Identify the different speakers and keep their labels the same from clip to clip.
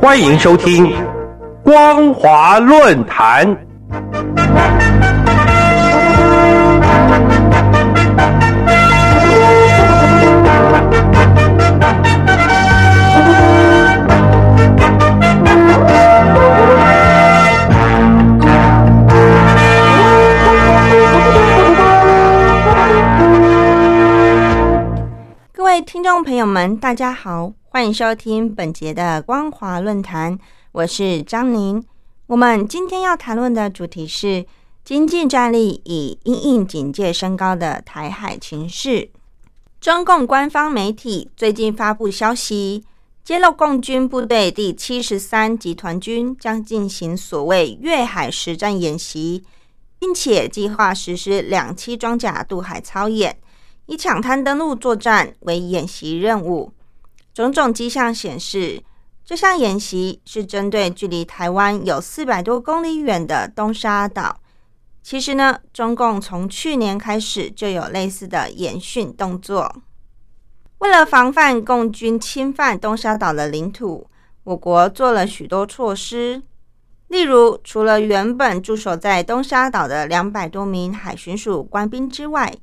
Speaker 1: 欢迎收听《光华论坛》。
Speaker 2: 位听众朋友们，大家好，欢迎收听本节的光华论坛，我是张宁。我们今天要谈论的主题是经济战力以因应警戒升高的台海情势。中共官方媒体最近发布消息，揭露共军部队第七十三集团军将进行所谓越海实战演习，并且计划实施两栖装甲渡海操演。以抢滩登陆作战为演习任务，种种迹象显示，这项演习是针对距离台湾有四百多公里远的东沙岛。其实呢，中共从去年开始就有类似的演训动作。为了防范共军侵犯东沙岛的领土，我国做了许多措施，例如，除了原本驻守在东沙岛的两百多名海巡署官兵之外，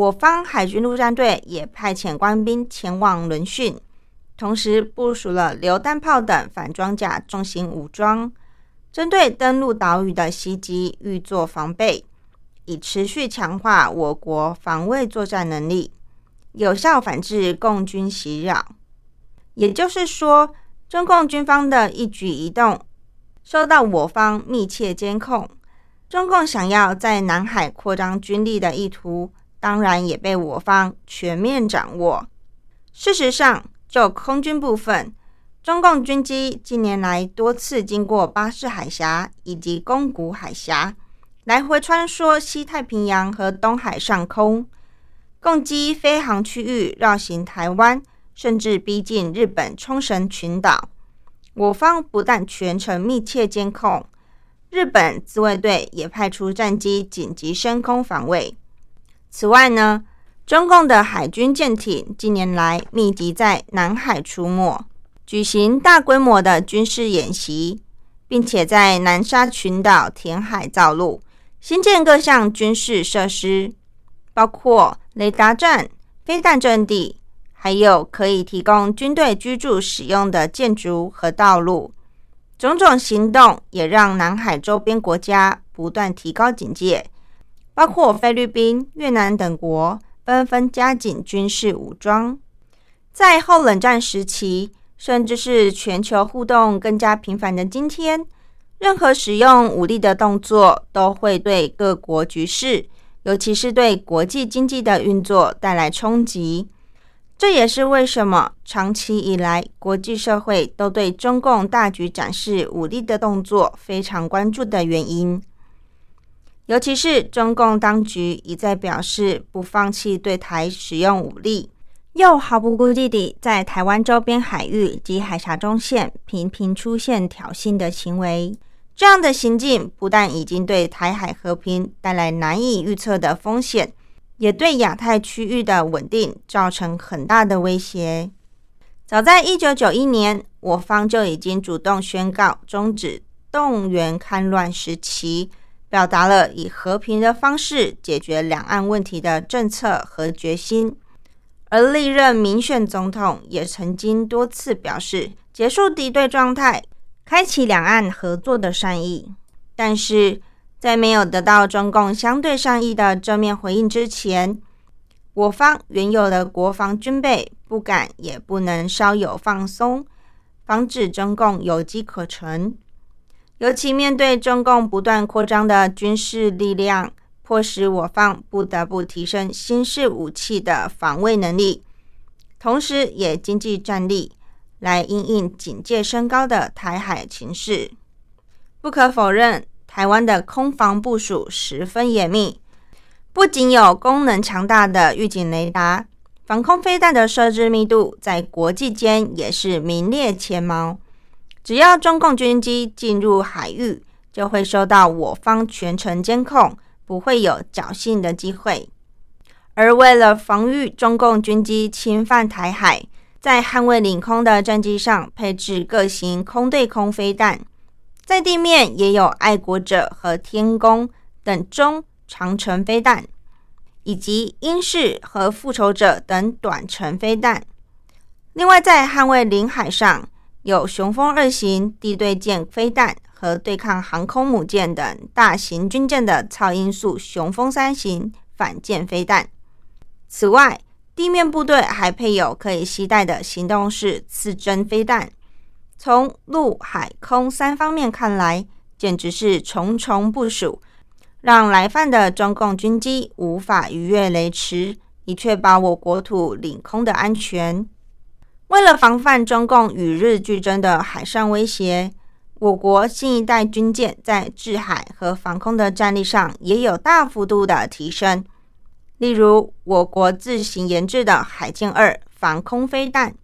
Speaker 2: 我方海军陆战队也派遣官兵前往轮训，同时部署了榴弹炮等反装甲重型武装，针对登陆岛屿的袭击预做防备，以持续强化我国防卫作战能力，有效反制共军袭扰。也就是说，中共军方的一举一动受到我方密切监控，中共想要在南海扩张军力的意图。当然也被我方全面掌握。事实上，就空军部分，中共军机近年来多次经过巴士海峡以及宫古海峡，来回穿梭西太平洋和东海上空，共机飞航区域绕行台湾，甚至逼近日本冲绳群岛。我方不但全程密切监控，日本自卫队也派出战机紧急升空防卫。此外呢，中共的海军舰艇近年来密集在南海出没，举行大规模的军事演习，并且在南沙群岛填海造陆，新建各项军事设施，包括雷达站、飞弹阵地，还有可以提供军队居住使用的建筑和道路。种种行动也让南海周边国家不断提高警戒。包括菲律宾、越南等国纷纷加紧军事武装。在后冷战时期，甚至是全球互动更加频繁的今天，任何使用武力的动作都会对各国局势，尤其是对国际经济的运作带来冲击。这也是为什么长期以来国际社会都对中共大局展示武力的动作非常关注的原因。尤其是中共当局一再表示不放弃对台使用武力，又毫不顾忌地在台湾周边海域及海峡中线频频出现挑衅的行为。这样的行径不但已经对台海和平带来难以预测的风险，也对亚太区域的稳定造成很大的威胁。早在一九九一年，我方就已经主动宣告终止动员戡乱时期。表达了以和平的方式解决两岸问题的政策和决心，而历任民选总统也曾经多次表示结束敌对状态，开启两岸合作的善意。但是在没有得到中共相对善意的正面回应之前，我方原有的国防军备不敢也不能稍有放松，防止中共有机可乘。尤其面对中共不断扩张的军事力量，迫使我方不得不提升新式武器的防卫能力，同时也经济战力来应应警戒升高的台海情势。不可否认，台湾的空防部署十分严密，不仅有功能强大的预警雷达，防空飞弹的设置密度在国际间也是名列前茅。只要中共军机进入海域，就会受到我方全程监控，不会有侥幸的机会。而为了防御中共军机侵犯台海，在捍卫领空的战机上配置各型空对空飞弹，在地面也有爱国者和天宫等中长程飞弹，以及鹰式和复仇者等短程飞弹。另外，在捍卫领海上有雄风二型地对舰飞弹和对抗航空母舰等大型军舰的超音速雄风三型反舰飞弹。此外，地面部队还配有可以携带的行动式刺针飞弹。从陆海空三方面看来，简直是重重部署，让来犯的中共军机无法逾越雷池，以确保我国土领空的安全。为了防范中共与日俱增的海上威胁，我国新一代军舰在制海和防空的战力上也有大幅度的提升。例如，我国自行研制的海剑二防空飞弹，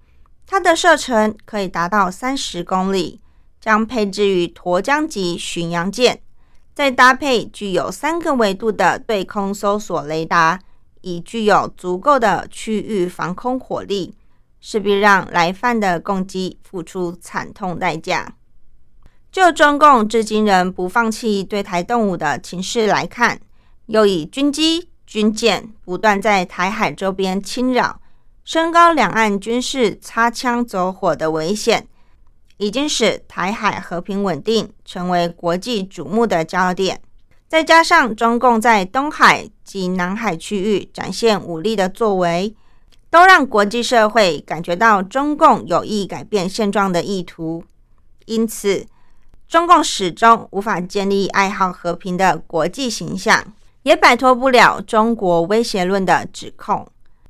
Speaker 2: 它的射程可以达到三十公里，将配置于沱江级巡洋舰，再搭配具有三个维度的对空搜索雷达，以具有足够的区域防空火力，势必让来犯的攻击付出惨痛代价。就中共至今仍不放弃对台动武的情势来看，又以军机。军舰不断在台海周边侵扰，升高两岸军事擦枪走火的危险，已经使台海和平稳定成为国际瞩目的焦点。再加上中共在东海及南海区域展现武力的作为，都让国际社会感觉到中共有意改变现状的意图。因此，中共始终无法建立爱好和平的国际形象。也摆脱不了中国威胁论的指控。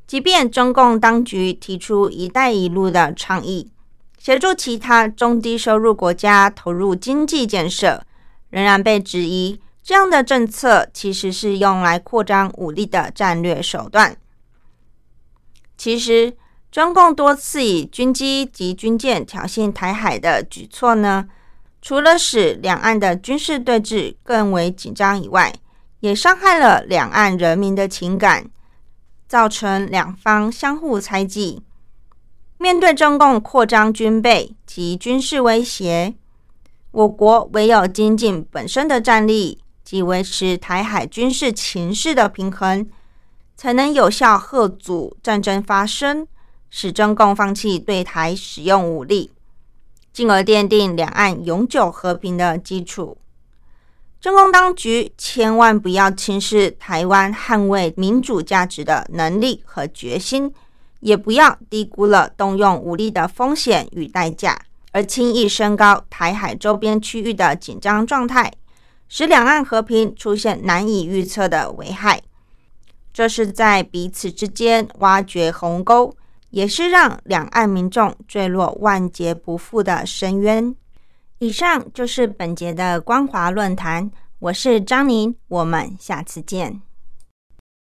Speaker 2: 即便中共当局提出“一带一路”的倡议，协助其他中低收入国家投入经济建设，仍然被质疑这样的政策其实是用来扩张武力的战略手段。其实，中共多次以军机及军舰挑衅台海的举措呢，除了使两岸的军事对峙更为紧张以外，也伤害了两岸人民的情感，造成两方相互猜忌。面对中共扩张军备及军事威胁，我国唯有精进本身的战力及维持台海军事情势的平衡，才能有效遏阻战争发生，使中共放弃对台使用武力，进而奠定两岸永久和平的基础。中共当局千万不要轻视台湾捍卫民主价值的能力和决心，也不要低估了动用武力的风险与代价，而轻易升高台海周边区域的紧张状态，使两岸和平出现难以预测的危害。这是在彼此之间挖掘鸿沟，也是让两岸民众坠落万劫不复的深渊。以上就是本节的光华论坛，我是张宁，我们下次见。